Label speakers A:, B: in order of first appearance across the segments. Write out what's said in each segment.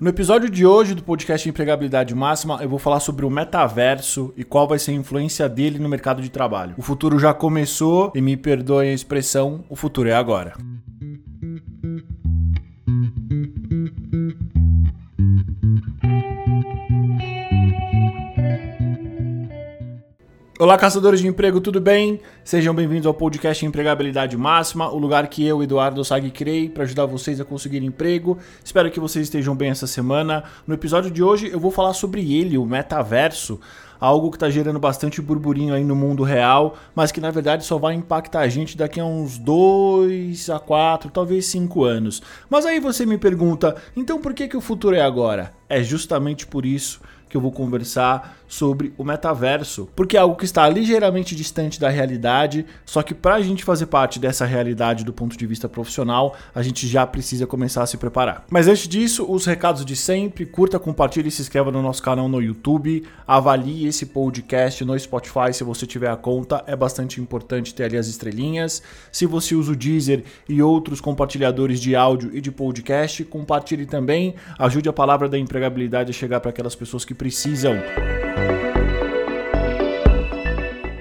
A: No episódio de hoje do podcast Empregabilidade Máxima, eu vou falar sobre o metaverso e qual vai ser a influência dele no mercado de trabalho. O futuro já começou e me perdoem a expressão, o futuro é agora. Olá, caçadores de emprego, tudo bem? Sejam bem-vindos ao podcast Empregabilidade Máxima, o lugar que eu, Eduardo Sag, criei para ajudar vocês a conseguir emprego. Espero que vocês estejam bem essa semana. No episódio de hoje, eu vou falar sobre ele, o metaverso, algo que está gerando bastante burburinho aí no mundo real, mas que na verdade só vai impactar a gente daqui a uns 2 a 4, talvez 5 anos. Mas aí você me pergunta, então por que, que o futuro é agora? É justamente por isso que eu vou conversar sobre o metaverso, porque é algo que está ligeiramente distante da realidade, só que para a gente fazer parte dessa realidade do ponto de vista profissional, a gente já precisa começar a se preparar. Mas antes disso, os recados de sempre, curta, compartilhe e se inscreva no nosso canal no YouTube, avalie esse podcast no Spotify se você tiver a conta, é bastante importante ter ali as estrelinhas. Se você usa o Deezer e outros compartilhadores de áudio e de podcast, compartilhe também, ajude a palavra da empregabilidade a chegar para aquelas pessoas que precisam.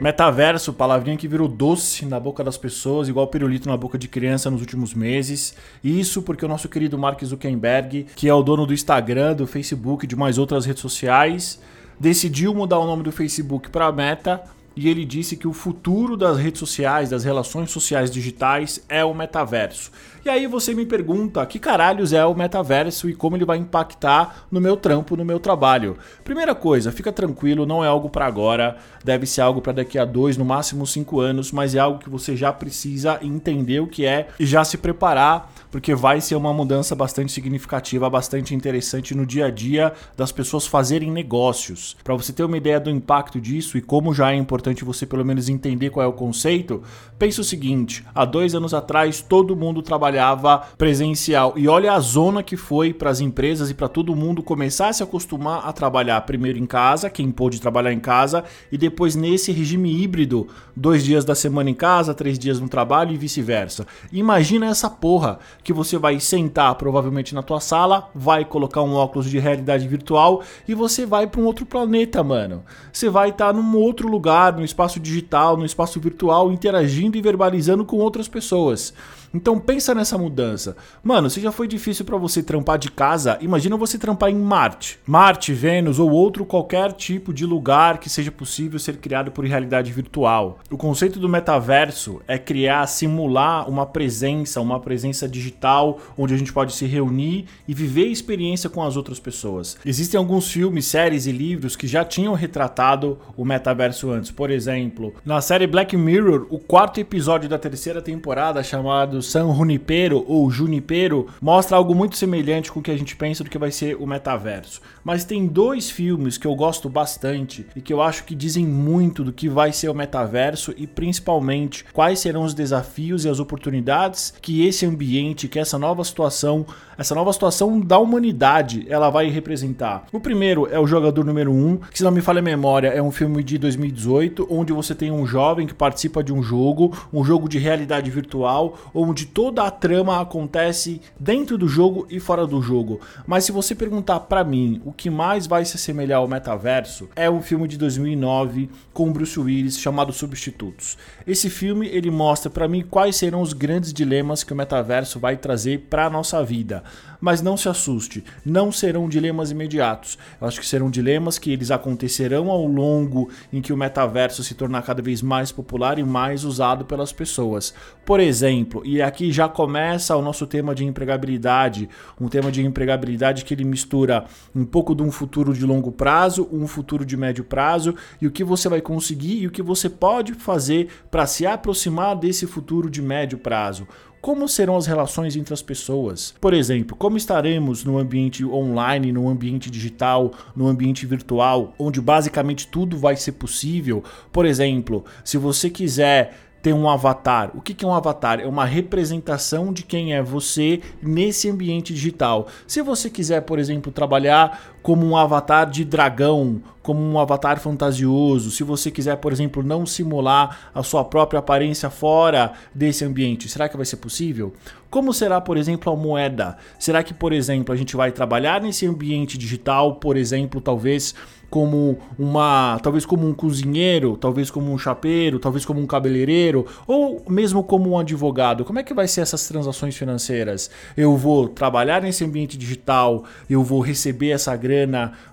A: Metaverso, palavrinha que virou doce na boca das pessoas, igual pirulito na boca de criança nos últimos meses. Isso porque o nosso querido Mark Zuckerberg, que é o dono do Instagram, do Facebook e de mais outras redes sociais, decidiu mudar o nome do Facebook para Meta e ele disse que o futuro das redes sociais, das relações sociais digitais é o metaverso. E aí você me pergunta que caralhos é o metaverso e como ele vai impactar no meu trampo, no meu trabalho. Primeira coisa, fica tranquilo, não é algo para agora, deve ser algo para daqui a dois, no máximo cinco anos, mas é algo que você já precisa entender o que é e já se preparar, porque vai ser uma mudança bastante significativa, bastante interessante no dia a dia das pessoas fazerem negócios. Para você ter uma ideia do impacto disso e como já é importante você pelo menos entender qual é o conceito, pense o seguinte: há dois anos atrás todo mundo trabalhava trabalhava presencial. E olha a zona que foi para as empresas e para todo mundo começar a se acostumar a trabalhar primeiro em casa, quem pôde trabalhar em casa, e depois nesse regime híbrido, dois dias da semana em casa, três dias no trabalho e vice-versa. Imagina essa porra que você vai sentar provavelmente na tua sala, vai colocar um óculos de realidade virtual e você vai para um outro planeta, mano. Você vai estar tá num outro lugar, no espaço digital, no espaço virtual, interagindo e verbalizando com outras pessoas. Então pensa nessa mudança. Mano, se já foi difícil para você trampar de casa, imagina você trampar em Marte. Marte, Vênus ou outro qualquer tipo de lugar que seja possível ser criado por realidade virtual. O conceito do metaverso é criar, simular uma presença, uma presença digital onde a gente pode se reunir e viver experiência com as outras pessoas. Existem alguns filmes, séries e livros que já tinham retratado o metaverso antes. Por exemplo, na série Black Mirror, o quarto episódio da terceira temporada chamado San Junipero ou Junipero mostra algo muito semelhante com o que a gente pensa do que vai ser o metaverso. Mas tem dois filmes que eu gosto bastante e que eu acho que dizem muito do que vai ser o metaverso e principalmente quais serão os desafios e as oportunidades que esse ambiente, que essa nova situação, essa nova situação da humanidade, ela vai representar. O primeiro é o Jogador Número 1, um, que se não me falha a memória, é um filme de 2018, onde você tem um jovem que participa de um jogo, um jogo de realidade virtual, onde toda a trama acontece dentro do jogo e fora do jogo. Mas se você perguntar para mim o que mais vai se assemelhar ao metaverso, é um filme de 2009 com Bruce Willis chamado Substitutos. Esse filme ele mostra para mim quais serão os grandes dilemas que o metaverso vai trazer para nossa vida. Mas não se assuste, não serão dilemas imediatos. Eu acho que serão dilemas que eles acontecerão ao longo em que o metaverso se tornar cada vez mais popular e mais usado pelas pessoas. Por exemplo, e aqui já começa o nosso tema de empregabilidade, um tema de empregabilidade que ele mistura um pouco de um futuro de longo prazo, um futuro de médio prazo e o que você vai conseguir e o que você pode fazer para se aproximar desse futuro de médio prazo. Como serão as relações entre as pessoas? Por exemplo, como estaremos no ambiente online, no ambiente digital, no ambiente virtual, onde basicamente tudo vai ser possível? Por exemplo, se você quiser ter um avatar. O que é um avatar? É uma representação de quem é você nesse ambiente digital. Se você quiser, por exemplo, trabalhar como um avatar de dragão, como um avatar fantasioso, se você quiser, por exemplo, não simular a sua própria aparência fora desse ambiente, será que vai ser possível? Como será, por exemplo, a moeda? Será que, por exemplo, a gente vai trabalhar nesse ambiente digital, por exemplo, talvez como uma, talvez como um cozinheiro, talvez como um chapeiro, talvez como um cabeleireiro, ou mesmo como um advogado. Como é que vai ser essas transações financeiras? Eu vou trabalhar nesse ambiente digital, eu vou receber essa grana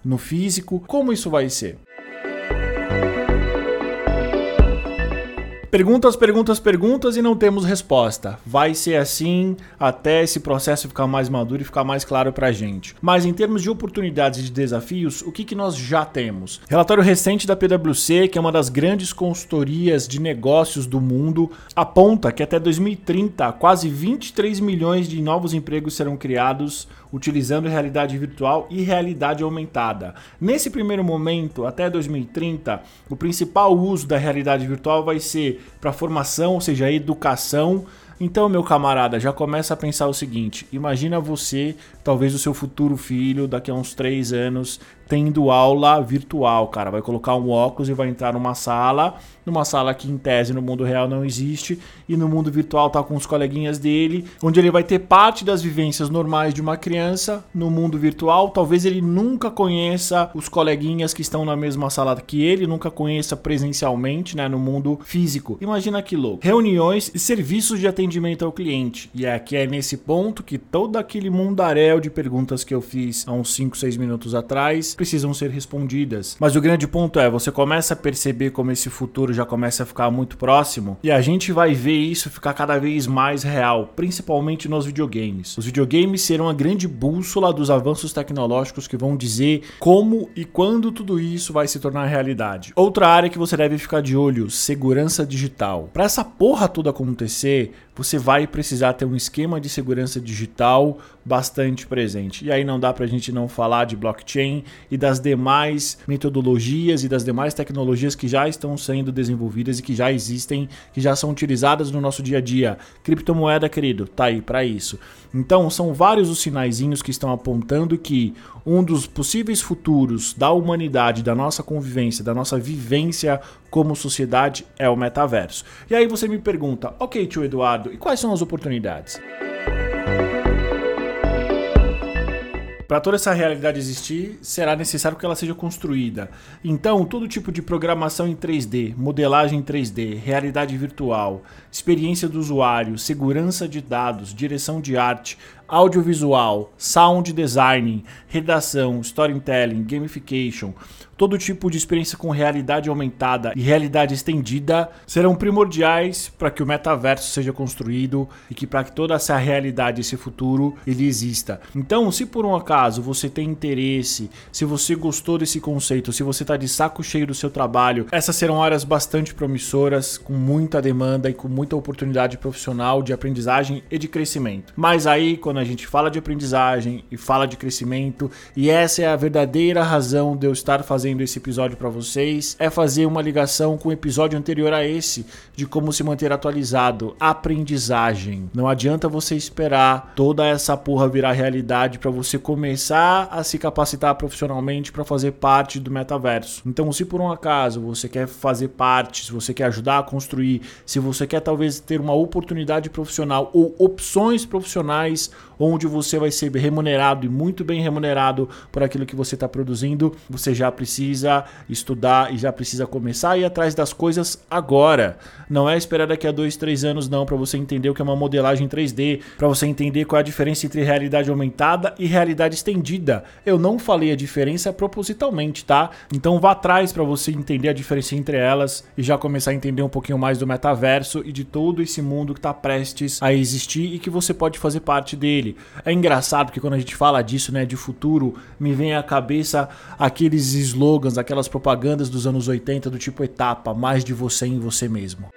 A: no físico. Como isso vai ser? Perguntas, perguntas, perguntas e não temos resposta. Vai ser assim até esse processo ficar mais maduro e ficar mais claro pra gente. Mas em termos de oportunidades e de desafios, o que, que nós já temos? Relatório recente da PwC, que é uma das grandes consultorias de negócios do mundo, aponta que até 2030 quase 23 milhões de novos empregos serão criados utilizando realidade virtual e realidade aumentada. Nesse primeiro momento, até 2030, o principal uso da realidade virtual vai ser para formação, ou seja, educação. Então, meu camarada, já começa a pensar o seguinte: imagina você, talvez o seu futuro filho, daqui a uns três anos, tendo aula virtual, cara. Vai colocar um óculos e vai entrar numa sala, numa sala que em tese no mundo real não existe, e no mundo virtual tá com os coleguinhas dele, onde ele vai ter parte das vivências normais de uma criança no mundo virtual. Talvez ele nunca conheça os coleguinhas que estão na mesma sala que ele, nunca conheça presencialmente, né, no mundo físico. Imagina que louco. Reuniões e serviços de atendimento ao cliente. E aqui é nesse ponto que todo aquele mundaréu de perguntas que eu fiz há uns 5, 6 minutos atrás precisam ser respondidas. Mas o grande ponto é, você começa a perceber como esse futuro já começa a ficar muito próximo e a gente vai ver isso ficar cada vez mais real, principalmente nos videogames. Os videogames serão a grande bússola dos avanços tecnológicos que vão dizer como e quando tudo isso vai se tornar realidade. Outra área que você deve ficar de olho, segurança digital. Para essa porra toda acontecer, você vai precisar ter um esquema de segurança digital bastante presente. E aí não dá para a gente não falar de blockchain e das demais metodologias e das demais tecnologias que já estão sendo desenvolvidas e que já existem, que já são utilizadas no nosso dia a dia. Criptomoeda, querido, tá aí para isso. Então, são vários os sinaizinhos que estão apontando que um dos possíveis futuros da humanidade, da nossa convivência, da nossa vivência como sociedade é o metaverso. E aí você me pergunta, ok, tio Eduardo, e quais são as oportunidades? Para toda essa realidade existir, será necessário que ela seja construída. Então, todo tipo de programação em 3D, modelagem em 3D, realidade virtual, experiência do usuário, segurança de dados, direção de arte, audiovisual, sound design, redação, storytelling, gamification, todo tipo de experiência com realidade aumentada e realidade estendida serão primordiais para que o metaverso seja construído e que para que toda essa realidade, esse futuro, ele exista. Então, se por um acaso você tem interesse, se você gostou desse conceito, se você está de saco cheio do seu trabalho, essas serão áreas bastante promissoras, com muita demanda e com muita oportunidade profissional de aprendizagem e de crescimento. Mas aí, quando a gente fala de aprendizagem e fala de crescimento, e essa é a verdadeira razão de eu estar fazendo trazendo esse episódio para vocês é fazer uma ligação com o episódio anterior a esse, de como se manter atualizado, aprendizagem. Não adianta você esperar toda essa porra virar realidade para você começar a se capacitar profissionalmente para fazer parte do metaverso. Então, se por um acaso você quer fazer parte, se você quer ajudar a construir, se você quer talvez ter uma oportunidade profissional ou opções profissionais onde você vai ser remunerado e muito bem remunerado por aquilo que você está produzindo, você já precisa estudar e já precisa começar a ir atrás das coisas agora. Não é esperar daqui a dois, três anos, não, para você entender o que é uma modelagem 3D, para você entender qual é a diferença entre realidade aumentada e realidade estendida. Eu não falei a diferença propositalmente, tá? Então vá atrás para você entender a diferença entre elas e já começar a entender um pouquinho mais do metaverso e de todo esse mundo que está prestes a existir e que você pode fazer parte dele. É engraçado que quando a gente fala disso, né, de futuro, me vem à cabeça aqueles slogans, aquelas propagandas dos anos 80 do tipo etapa, mais de você em você mesmo.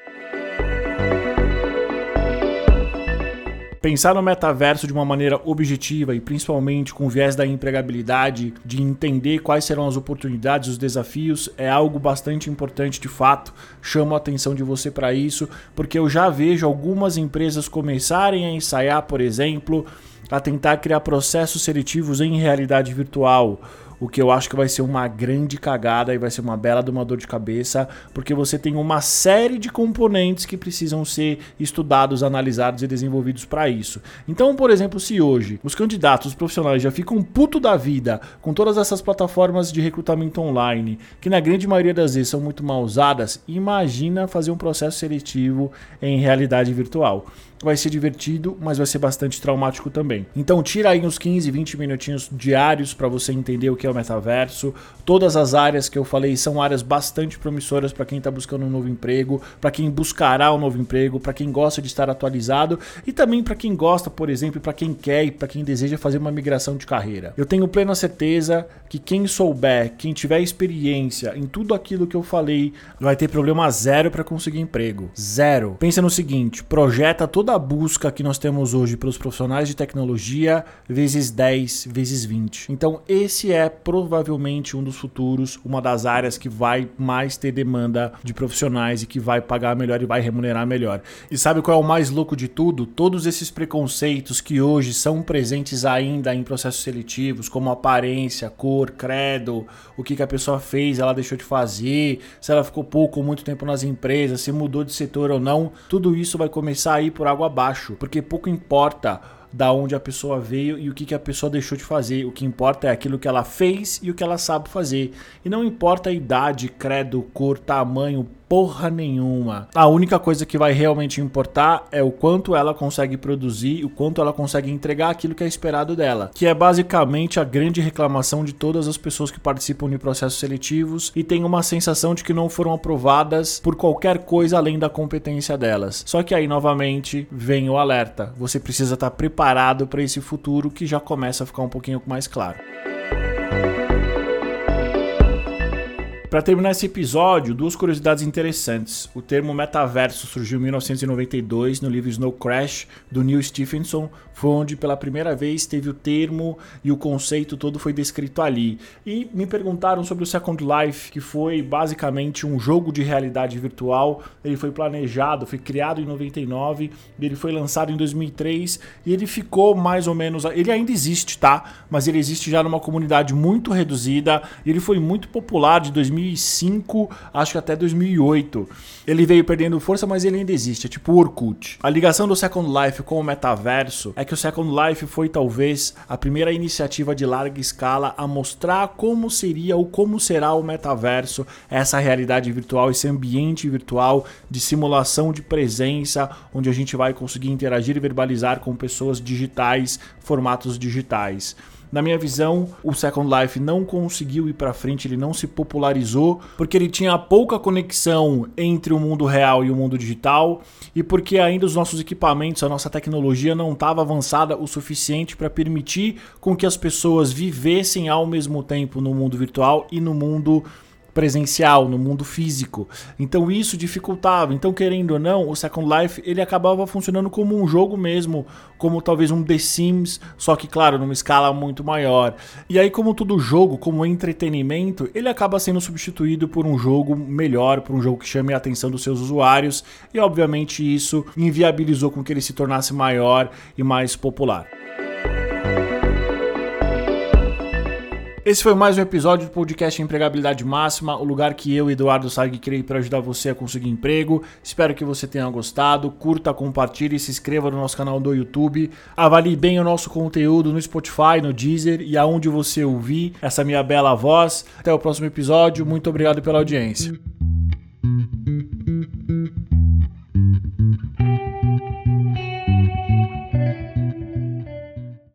A: Pensar no metaverso de uma maneira objetiva e principalmente com o viés da empregabilidade, de entender quais serão as oportunidades, os desafios, é algo bastante importante de fato. Chamo a atenção de você para isso, porque eu já vejo algumas empresas começarem a ensaiar, por exemplo, a tentar criar processos seletivos em realidade virtual o que eu acho que vai ser uma grande cagada e vai ser uma bela de uma dor de cabeça, porque você tem uma série de componentes que precisam ser estudados, analisados e desenvolvidos para isso. Então, por exemplo, se hoje os candidatos, os profissionais já ficam puto da vida com todas essas plataformas de recrutamento online, que na grande maioria das vezes são muito mal usadas, imagina fazer um processo seletivo em realidade virtual vai ser divertido, mas vai ser bastante traumático também. Então tira aí uns 15, 20 minutinhos diários para você entender o que é o metaverso. Todas as áreas que eu falei são áreas bastante promissoras para quem está buscando um novo emprego, para quem buscará um novo emprego, para quem gosta de estar atualizado e também para quem gosta, por exemplo, para quem quer e para quem deseja fazer uma migração de carreira. Eu tenho plena certeza que quem souber, quem tiver experiência em tudo aquilo que eu falei, vai ter problema zero para conseguir emprego. Zero. Pensa no seguinte, projeta toda a busca que nós temos hoje pelos profissionais de tecnologia vezes 10, vezes 20. Então, esse é provavelmente um dos futuros, uma das áreas que vai mais ter demanda de profissionais e que vai pagar melhor e vai remunerar melhor. E sabe qual é o mais louco de tudo? Todos esses preconceitos que hoje são presentes ainda em processos seletivos, como aparência, cor, credo, o que, que a pessoa fez, ela deixou de fazer, se ela ficou pouco ou muito tempo nas empresas, se mudou de setor ou não, tudo isso vai começar a ir por água abaixo, porque pouco importa da onde a pessoa veio e o que, que a pessoa deixou de fazer. O que importa é aquilo que ela fez e o que ela sabe fazer. E não importa a idade, credo, cor, tamanho, porra nenhuma. A única coisa que vai realmente importar é o quanto ela consegue produzir, o quanto ela consegue entregar aquilo que é esperado dela, que é basicamente a grande reclamação de todas as pessoas que participam de processos seletivos e têm uma sensação de que não foram aprovadas por qualquer coisa além da competência delas. Só que aí novamente vem o alerta. Você precisa estar preparado para esse futuro que já começa a ficar um pouquinho mais claro. Para terminar esse episódio, duas curiosidades interessantes. O termo metaverso surgiu em 1992 no livro Snow Crash do Neil Stephenson, foi onde pela primeira vez teve o termo e o conceito todo foi descrito ali. E me perguntaram sobre o Second Life, que foi basicamente um jogo de realidade virtual. Ele foi planejado, foi criado em 99, ele foi lançado em 2003 e ele ficou mais ou menos, ele ainda existe, tá? Mas ele existe já numa comunidade muito reduzida. Ele foi muito popular de 2000 2005, acho que até 2008. Ele veio perdendo força, mas ele ainda existe, é tipo o Orkut. A ligação do Second Life com o metaverso é que o Second Life foi talvez a primeira iniciativa de larga escala a mostrar como seria ou como será o metaverso, essa realidade virtual, esse ambiente virtual de simulação de presença, onde a gente vai conseguir interagir e verbalizar com pessoas digitais, formatos digitais. Na minha visão, o Second Life não conseguiu ir para frente, ele não se popularizou porque ele tinha pouca conexão entre o mundo real e o mundo digital e porque ainda os nossos equipamentos, a nossa tecnologia não estava avançada o suficiente para permitir com que as pessoas vivessem ao mesmo tempo no mundo virtual e no mundo presencial, no mundo físico. Então isso dificultava. Então, querendo ou não, o Second Life ele acabava funcionando como um jogo mesmo, como talvez um The Sims, só que claro, numa escala muito maior. E aí, como todo jogo, como entretenimento, ele acaba sendo substituído por um jogo melhor, por um jogo que chame a atenção dos seus usuários, e obviamente isso inviabilizou com que ele se tornasse maior e mais popular. Esse foi mais um episódio do podcast Empregabilidade Máxima, o lugar que eu, Eduardo Sag, criei para ajudar você a conseguir emprego. Espero que você tenha gostado. Curta, compartilhe, se inscreva no nosso canal do YouTube. Avalie bem o nosso conteúdo no Spotify, no Deezer e aonde você ouvir essa minha bela voz. Até o próximo episódio. Muito obrigado pela audiência.